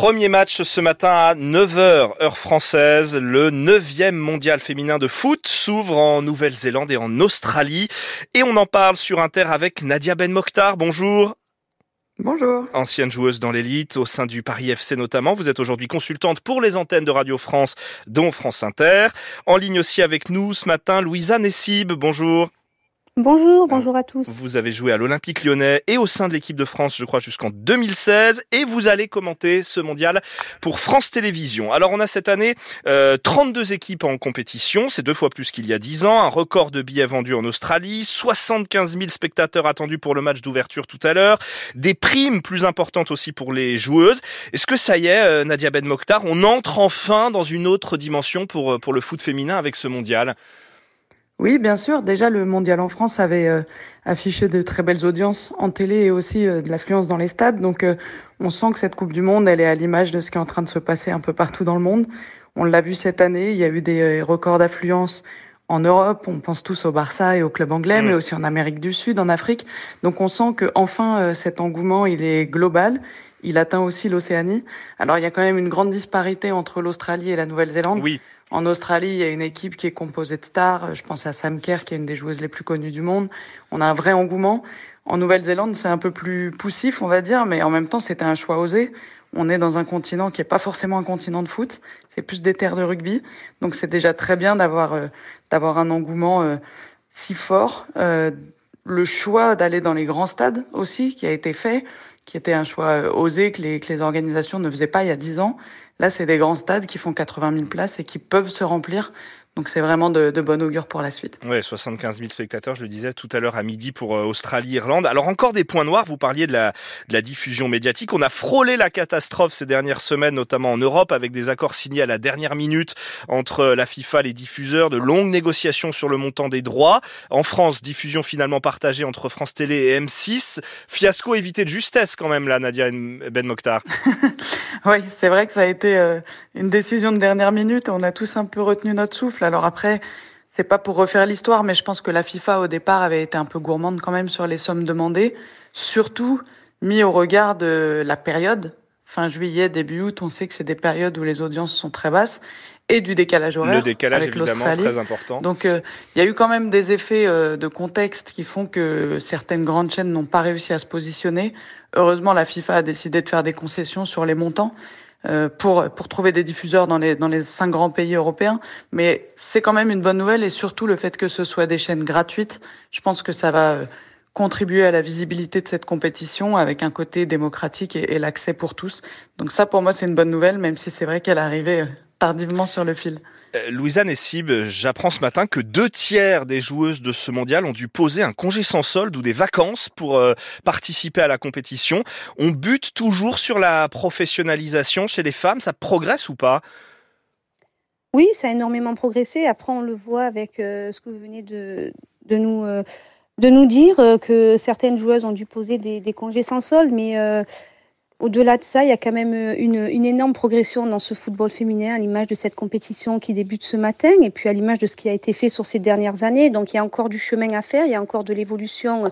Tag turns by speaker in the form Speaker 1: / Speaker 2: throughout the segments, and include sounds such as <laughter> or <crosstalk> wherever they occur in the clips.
Speaker 1: Premier match ce matin à 9h, heure française. Le 9e mondial féminin de foot s'ouvre en Nouvelle-Zélande et en Australie. Et on en parle sur Inter avec Nadia Ben Mokhtar. Bonjour.
Speaker 2: Bonjour.
Speaker 1: Ancienne joueuse dans l'élite, au sein du Paris FC notamment. Vous êtes aujourd'hui consultante pour les antennes de Radio France, dont France Inter. En ligne aussi avec nous ce matin, Louisa Nessib. Bonjour.
Speaker 3: Bonjour, bonjour à tous.
Speaker 1: Vous avez joué à l'Olympique lyonnais et au sein de l'équipe de France, je crois, jusqu'en 2016. Et vous allez commenter ce mondial pour France Télévisions. Alors, on a cette année euh, 32 équipes en compétition. C'est deux fois plus qu'il y a 10 ans. Un record de billets vendus en Australie. 75 000 spectateurs attendus pour le match d'ouverture tout à l'heure. Des primes plus importantes aussi pour les joueuses. Est-ce que ça y est, euh, Nadia Ben Mokhtar, on entre enfin dans une autre dimension pour, euh, pour le foot féminin avec ce mondial?
Speaker 2: Oui, bien sûr. Déjà, le mondial en France avait euh, affiché de très belles audiences en télé et aussi euh, de l'affluence dans les stades. Donc, euh, on sent que cette Coupe du Monde, elle est à l'image de ce qui est en train de se passer un peu partout dans le monde. On l'a vu cette année. Il y a eu des records d'affluence en Europe. On pense tous au Barça et au club anglais, mais aussi en Amérique du Sud, en Afrique. Donc, on sent que enfin cet engouement, il est global. Il atteint aussi l'Océanie. Alors, il y a quand même une grande disparité entre l'Australie et la Nouvelle-Zélande.
Speaker 1: Oui.
Speaker 2: En Australie, il y a une équipe qui est composée de stars. Je pense à Sam Kerr, qui est une des joueuses les plus connues du monde. On a un vrai engouement. En Nouvelle-Zélande, c'est un peu plus poussif, on va dire, mais en même temps, c'était un choix osé. On est dans un continent qui est pas forcément un continent de foot, c'est plus des terres de rugby. Donc c'est déjà très bien d'avoir euh, d'avoir un engouement euh, si fort. Euh, le choix d'aller dans les grands stades aussi, qui a été fait, qui était un choix osé que les, que les organisations ne faisaient pas il y a dix ans. Là, c'est des grands stades qui font 80 000 places et qui peuvent se remplir. Donc c'est vraiment de, de bon augure pour la suite.
Speaker 1: Ouais, 75 000 spectateurs, je le disais tout à l'heure à midi pour euh, Australie-Irlande. Alors encore des points noirs, vous parliez de la, de la diffusion médiatique. On a frôlé la catastrophe ces dernières semaines, notamment en Europe, avec des accords signés à la dernière minute entre la FIFA et les diffuseurs, de longues négociations sur le montant des droits. En France, diffusion finalement partagée entre France Télé et M6. Fiasco évité de justesse quand même là, Nadia Ben Mokhtar. <laughs>
Speaker 2: oui, c'est vrai que ça a été euh, une décision de dernière minute. On a tous un peu retenu notre souffle. Alors après, c'est pas pour refaire l'histoire, mais je pense que la FIFA au départ avait été un peu gourmande quand même sur les sommes demandées, surtout mis au regard de la période. Fin juillet, début août, on sait que c'est des périodes où les audiences sont très basses et du décalage horaire.
Speaker 1: Le décalage
Speaker 2: avec
Speaker 1: évidemment très important.
Speaker 2: Donc euh, il y a eu quand même des effets euh, de contexte qui font que certaines grandes chaînes n'ont pas réussi à se positionner. Heureusement, la FIFA a décidé de faire des concessions sur les montants. Euh, pour pour trouver des diffuseurs dans les dans les cinq grands pays européens. Mais c'est quand même une bonne nouvelle et surtout le fait que ce soit des chaînes gratuites. Je pense que ça va euh, contribuer à la visibilité de cette compétition avec un côté démocratique et, l'accès pour tous. Donc ça, pour moi, c'est une bonne nouvelle, même si c'est vrai qu'elle est arrivée euh, tardivement sur le fil.
Speaker 1: Euh, Louisa Nessib, j'apprends ce matin que deux tiers des joueuses de ce mondial ont dû poser un congé sans solde ou des vacances pour euh, participer à la compétition. On bute toujours sur la professionnalisation chez les femmes, ça progresse ou pas?
Speaker 3: Oui, ça a énormément progressé. Après, on le voit avec euh, ce que vous venez de, de nous, euh, de nous dire, euh, que certaines joueuses ont dû poser des, des congés sans solde, mais euh, au-delà de ça, il y a quand même euh, une, une, énorme progression dans ce football féminin à l'image de cette compétition qui débute ce matin et puis à l'image de ce qui a été fait sur ces dernières années. Donc il y a encore du chemin à faire, il y a encore de l'évolution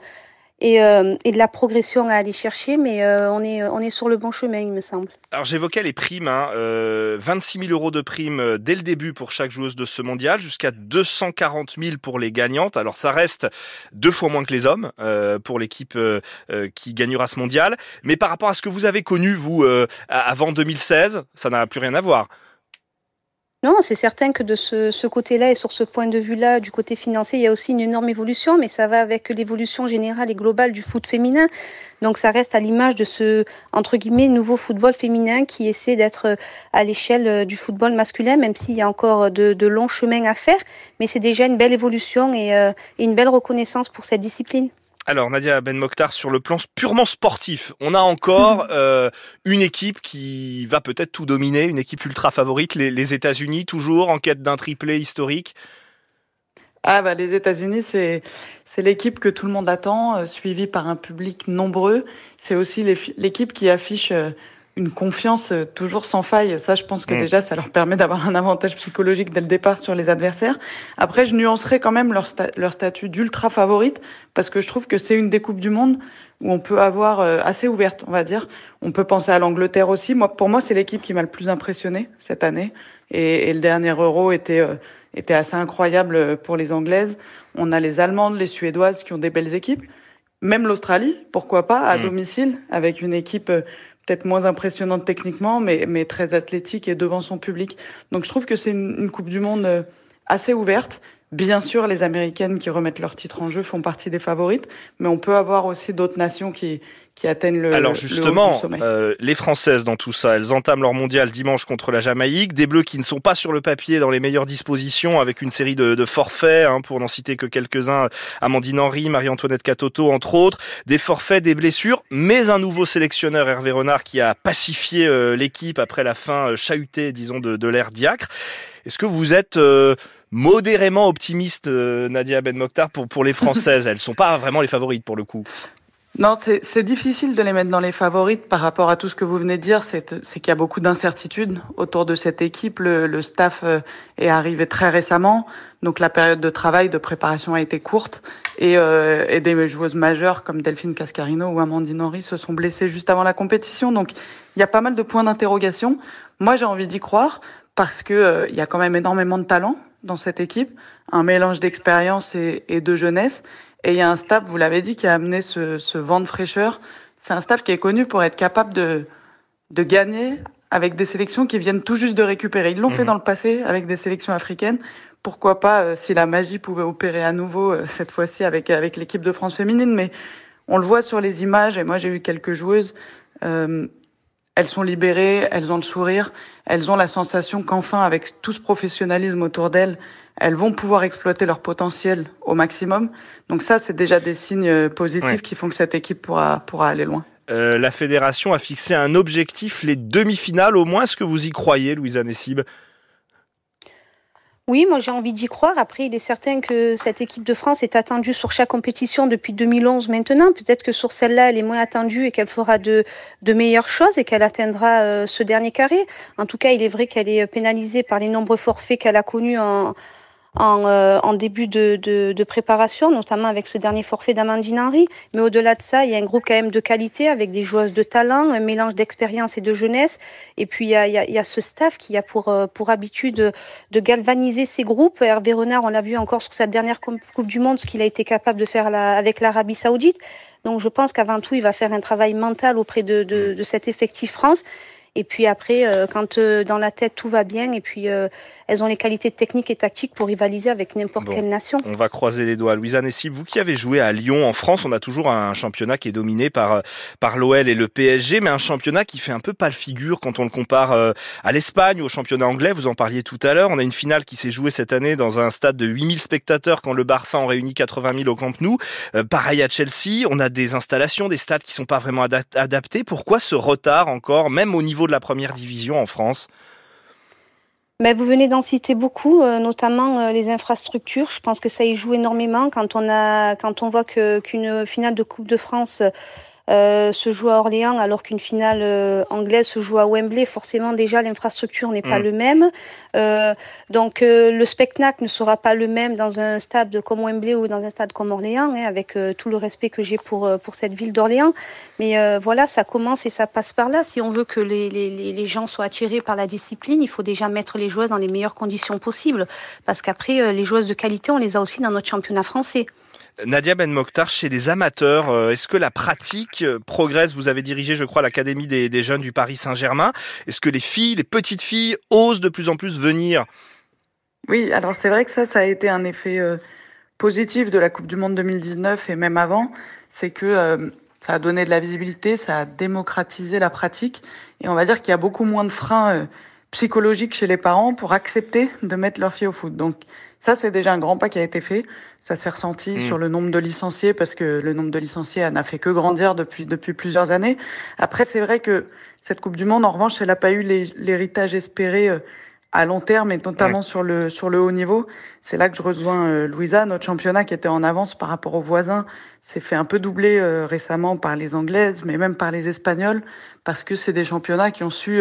Speaker 3: et, euh, et, de la progression à aller chercher, mais euh, on, est, on est sur le bon chemin, il me semble.
Speaker 1: Alors j'évoquais les primes, hein, euh, 26 000 euros de primes euh, dès le début pour chaque joueuse de ce mondial, jusqu'à 240 000 pour les gagnantes. Alors ça reste deux fois moins que les hommes pour l'équipe qui gagnera ce mondial, mais par rapport à ce que vous avez connu, vous, avant 2016, ça n'a plus rien à voir.
Speaker 3: Non, c'est certain que de ce, côté-là et sur ce point de vue-là, du côté financier, il y a aussi une énorme évolution, mais ça va avec l'évolution générale et globale du foot féminin. Donc ça reste à l'image de ce, entre guillemets, nouveau football féminin qui essaie d'être à l'échelle du football masculin, même s'il y a encore de, de, longs chemins à faire. Mais c'est déjà une belle évolution et, euh, et une belle reconnaissance pour cette discipline.
Speaker 1: Alors Nadia Ben Mokhtar, sur le plan purement sportif, on a encore <laughs> euh, une équipe qui va peut-être tout dominer, une équipe ultra favorite, les, les États-Unis, toujours en quête d'un triplé historique.
Speaker 2: Ah bah les États-Unis, c'est c'est l'équipe que tout le monde attend, euh, suivie par un public nombreux. C'est aussi l'équipe qui affiche euh, une confiance euh, toujours sans faille. Ça, je pense que mm. déjà, ça leur permet d'avoir un avantage psychologique dès le départ sur les adversaires. Après, je nuancerai quand même leur, leur statut d'ultra favorite parce que je trouve que c'est une des coupes du monde où on peut avoir euh, assez ouverte, on va dire. On peut penser à l'Angleterre aussi. Moi, pour moi, c'est l'équipe qui m'a le plus impressionné cette année. Et, et le dernier Euro était euh, était assez incroyable pour les Anglaises. On a les Allemandes, les Suédoises qui ont des belles équipes. Même l'Australie, pourquoi pas, à mm. domicile, avec une équipe peut-être moins impressionnante techniquement, mais, mais très athlétique et devant son public. Donc je trouve que c'est une, une Coupe du Monde euh, assez ouverte. Bien sûr, les Américaines qui remettent leur titre en jeu font partie des favorites, mais on peut avoir aussi d'autres nations qui, qui atteignent le
Speaker 1: Alors justement, euh, les Françaises dans tout ça, elles entament leur mondial dimanche contre la Jamaïque, des Bleus qui ne sont pas sur le papier dans les meilleures dispositions, avec une série de, de forfaits, hein, pour n'en citer que quelques-uns, Amandine Henry, Marie-Antoinette Catoto, entre autres, des forfaits, des blessures, mais un nouveau sélectionneur, Hervé Renard, qui a pacifié euh, l'équipe après la fin euh, chahutée, disons, de, de l'ère Diacre. Est-ce que vous êtes euh, modérément optimiste, Nadia Ben Mokhtar, pour, pour les Françaises? Elles sont pas vraiment les favorites pour le coup.
Speaker 2: Non, c'est difficile de les mettre dans les favorites par rapport à tout ce que vous venez de dire. C'est qu'il y a beaucoup d'incertitudes autour de cette équipe. Le, staff euh, est arrivé très récemment, donc la période de travail, de préparation a été courte. Et, euh, des joueuses majeures comme Delphine Cascarino ou Amandine Henry se sont blessées juste avant la compétition. Donc il y a pas mal de points d'interrogation. Moi, j'ai envie d'y croire parce que euh, il y a quand même énormément de talent dans cette équipe, un mélange d'expérience et, et de jeunesse. Et il y a un staff, vous l'avez dit, qui a amené ce, ce vent de fraîcheur. C'est un staff qui est connu pour être capable de, de gagner avec des sélections qui viennent tout juste de récupérer. Ils l'ont fait mhm. dans le passé avec des sélections africaines. Pourquoi pas euh, si la magie pouvait opérer à nouveau euh, cette fois-ci avec avec l'équipe de France féminine Mais on le voit sur les images. Et moi, j'ai eu quelques joueuses. Euh, elles sont libérées, elles ont le sourire, elles ont la sensation qu'enfin, avec tout ce professionnalisme autour d'elles, elles vont pouvoir exploiter leur potentiel au maximum. Donc ça, c'est déjà des signes euh, positifs qui font que cette équipe pourra, pourra aller loin.
Speaker 1: Euh, la fédération a fixé un objectif, les demi-finales au moins. Est-ce que vous y croyez, Louisa Nessib?
Speaker 3: Oui, moi j'ai envie d'y croire. Après, il est certain que cette équipe de France est attendue sur chaque compétition depuis 2011 maintenant. Peut-être que sur celle-là, elle est moins attendue et qu'elle fera de, meilleures choses et qu'elle atteindra euh, ce dernier carré. En tout cas, il est vrai qu'elle est pénalisée par les nombreux forfaits qu'elle a connus en, en, euh, en début de, de, de, préparation, notamment avec ce dernier forfait d'Amandine Henry. Mais au-delà de ça, il y a un groupe quand même de qualité avec des joueuses de talent, un mélange d'expérience et de jeunesse. Et puis il y a, y a, y a ce staff qui a pour, euh, pour habitude de, galvaniser ces groupes. Hervé Renard, on l'a vu encore sur sa dernière Coupe du Monde, ce qu'il a été capable de faire avec l'Arabie Saoudite. Donc je pense qu'avant tout, il va faire un travail mental auprès de, de, de cet effectif France. Et puis après, euh, quand dans la tête tout va bien, et puis elles ont les qualités techniques et tactiques pour rivaliser avec n'importe quelle nation.
Speaker 1: On va croiser les doigts. Louisa Nessib, vous qui avez joué à Lyon, en France, on a toujours un championnat qui est dominé par, par l'OL et le PSG, mais un championnat qui fait un peu pas le figure quand on le compare euh, à l'Espagne ou au championnat anglais. Vous en parliez tout à l'heure. On a une finale qui s'est jouée cette année dans un stade de 8000 spectateurs quand le Barça en réunit 80 000 au Camp Nou. Euh, pareil à Chelsea, on a des installations, des stades qui sont pas vraiment adaptés. Pourquoi ce retard encore, même au niveau de la première division en France?
Speaker 3: Ben, vous venez d'en citer beaucoup, euh, notamment euh, les infrastructures. Je pense que ça y joue énormément quand on a, quand on voit qu'une finale de Coupe de France euh, se joue à Orléans alors qu'une finale euh, anglaise se joue à Wembley, forcément déjà l'infrastructure n'est pas mm. le même. Euh, donc euh, le spectacle ne sera pas le même dans un stade comme Wembley ou dans un stade comme Orléans, hein, avec tout le respect que j'ai pour pour cette ville d'Orléans. Mais voilà, ça commence et ça passe par là. Si on veut que les, les, les gens soient attirés par la discipline, il faut déjà mettre les joueuses dans les meilleures conditions possibles, parce qu'après les joueuses de qualité, on les a aussi dans notre championnat français.
Speaker 1: Nadia Ben Mokhtar, chez les amateurs, euh, est-ce que la pratique euh, progresse? Vous avez dirigé, je crois, l'Académie des, jeunes du Paris Saint-Germain. Est-ce que les filles, les petites filles, osent de plus en plus venir?
Speaker 2: Oui, alors c'est vrai que ça, ça a été un effet euh, positif de la Coupe du Monde 2019 et même avant. C'est que ça a donné de la visibilité, ça a démocratisé la pratique. Et on va dire qu'il y a beaucoup moins de freins psychologiques chez les parents pour accepter de mettre leur fille au foot. Donc ça, c'est déjà un grand pas qui a été fait. Ça s'est ressenti mm. sur le nombre de licenciés parce que le nombre de licenciés n'a fait que grandir depuis depuis plusieurs années. Après, c'est vrai que cette Coupe du Monde, en revanche, elle n'a pas eu l'héritage espéré euh, à long terme et notamment sur le sur le haut niveau. C'est là que je rejoins euh, Louisa, notre championnat qui était en avance par rapport aux voisins, s'est fait un peu doubler euh, récemment par les anglaises, mais même par les espagnols parce que c'est des championnats qui ont su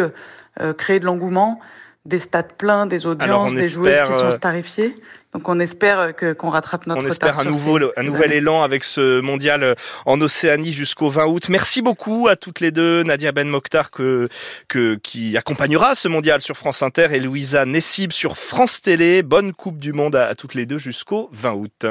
Speaker 2: créer de l'engouement, des stades pleins, des audiences, des joueuses qui sont starifiées. Donc on espère que qu'on rattrape notre
Speaker 1: On espère un nouveau un nouvel élan avec ce mondial en Océanie jusqu'au 20 août. Merci beaucoup à toutes les deux, Nadia Ben Mokhtar que, que qui accompagnera ce mondial sur France Inter et Louisa Nessib sur France Télé. Bonne Coupe du monde à toutes les deux jusqu'au 20 août.